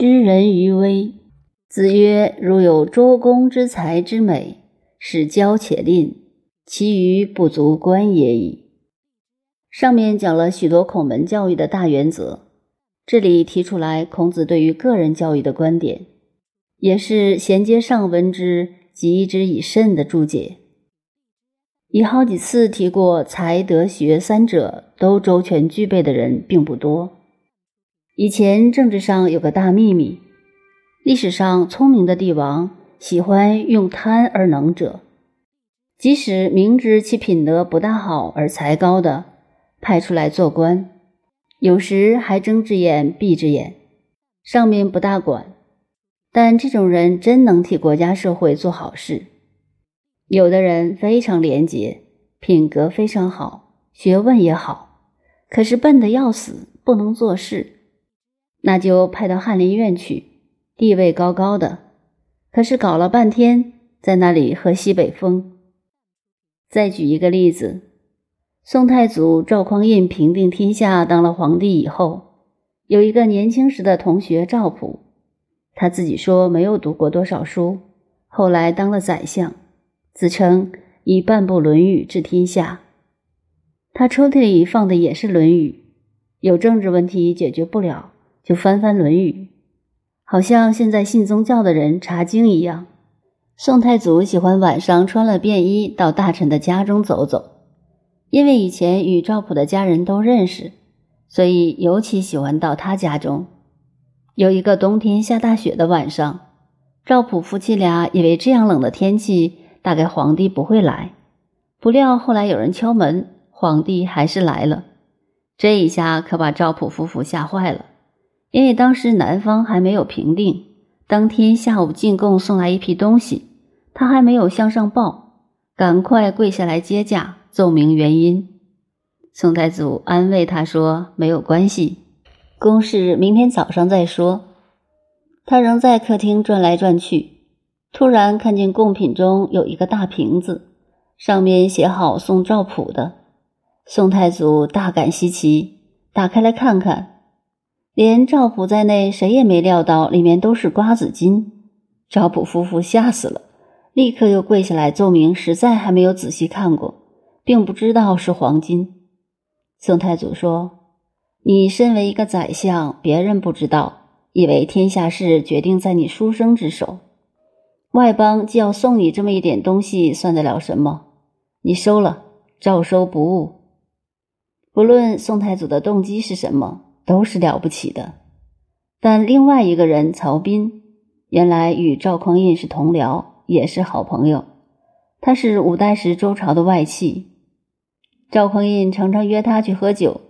知人于微。子曰：“如有周公之才之美，使骄且吝，其余不足观也已。”上面讲了许多孔门教育的大原则，这里提出来孔子对于个人教育的观点，也是衔接上文之“及之以慎”的注解。已好几次提过，才德学三者都周全具备的人并不多。以前政治上有个大秘密，历史上聪明的帝王喜欢用贪而能者，即使明知其品德不大好而才高的，派出来做官，有时还睁只眼闭只眼，上面不大管，但这种人真能替国家社会做好事。有的人非常廉洁，品格非常好，学问也好，可是笨得要死，不能做事。那就派到翰林院去，地位高高的，可是搞了半天在那里喝西北风。再举一个例子，宋太祖赵匡胤平定天下，当了皇帝以后，有一个年轻时的同学赵普，他自己说没有读过多少书，后来当了宰相，自称以半部《论语》治天下。他抽屉里放的也是《论语》，有政治问题解决不了。就翻翻《论语》，好像现在信宗教的人查经一样。宋太祖喜欢晚上穿了便衣到大臣的家中走走，因为以前与赵普的家人都认识，所以尤其喜欢到他家中。有一个冬天下大雪的晚上，赵普夫妻俩以为这样冷的天气大概皇帝不会来，不料后来有人敲门，皇帝还是来了。这一下可把赵普夫妇吓坏了。因为当时南方还没有平定，当天下午进贡送来一批东西，他还没有向上报，赶快跪下来接驾，奏明原因。宋太祖安慰他说：“没有关系，公事明天早上再说。”他仍在客厅转来转去，突然看见贡品中有一个大瓶子，上面写好送赵普的。宋太祖大感稀奇，打开来看看。连赵普在内，谁也没料到里面都是瓜子金。赵普夫妇吓死了，立刻又跪下来奏明，实在还没有仔细看过，并不知道是黄金。宋太祖说：“你身为一个宰相，别人不知道，以为天下事决定在你书生之手。外邦既要送你这么一点东西，算得了什么？你收了，照收不误。不论宋太祖的动机是什么。”都是了不起的，但另外一个人曹彬，原来与赵匡胤是同僚，也是好朋友。他是五代时周朝的外戚，赵匡胤常常约他去喝酒，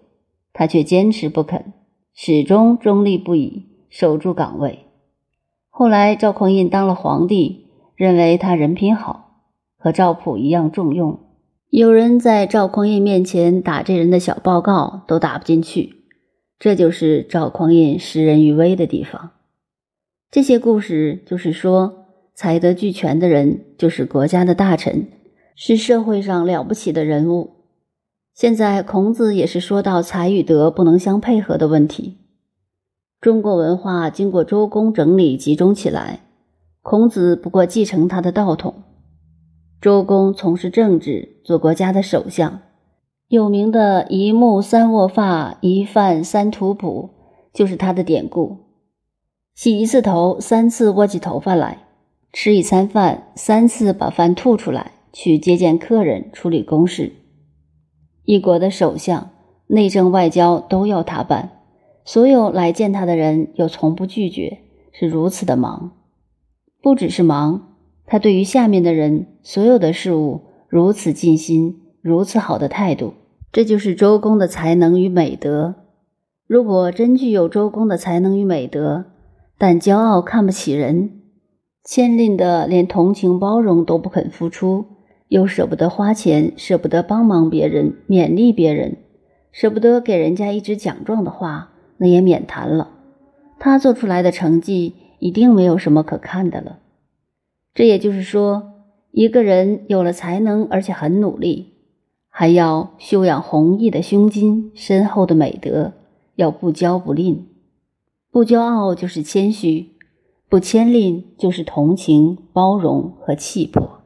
他却坚持不肯，始终中立不已，守住岗位。后来赵匡胤当了皇帝，认为他人品好，和赵普一样重用。有人在赵匡胤面前打这人的小报告，都打不进去。这就是赵匡胤识人于微的地方。这些故事就是说，才德俱全的人就是国家的大臣，是社会上了不起的人物。现在孔子也是说到才与德不能相配合的问题。中国文化经过周公整理集中起来，孔子不过继承他的道统。周公从事政治，做国家的首相。有名的一木三握发，一饭三吐哺，就是他的典故。洗一次头，三次握起头发来；吃一餐饭，三次把饭吐出来，去接见客人，处理公事。一国的首相，内政外交都要他办，所有来见他的人又从不拒绝，是如此的忙。不只是忙，他对于下面的人，所有的事物如此尽心。如此好的态度，这就是周公的才能与美德。如果真具有周公的才能与美德，但骄傲看不起人，谦吝的连同情包容都不肯付出，又舍不得花钱，舍不得帮忙别人，勉励别人，舍不得给人家一支奖状的话，那也免谈了。他做出来的成绩一定没有什么可看的了。这也就是说，一个人有了才能，而且很努力。还要修养弘毅的胸襟、深厚的美德，要不骄不吝。不骄傲就是谦虚，不谦吝就是同情、包容和气魄。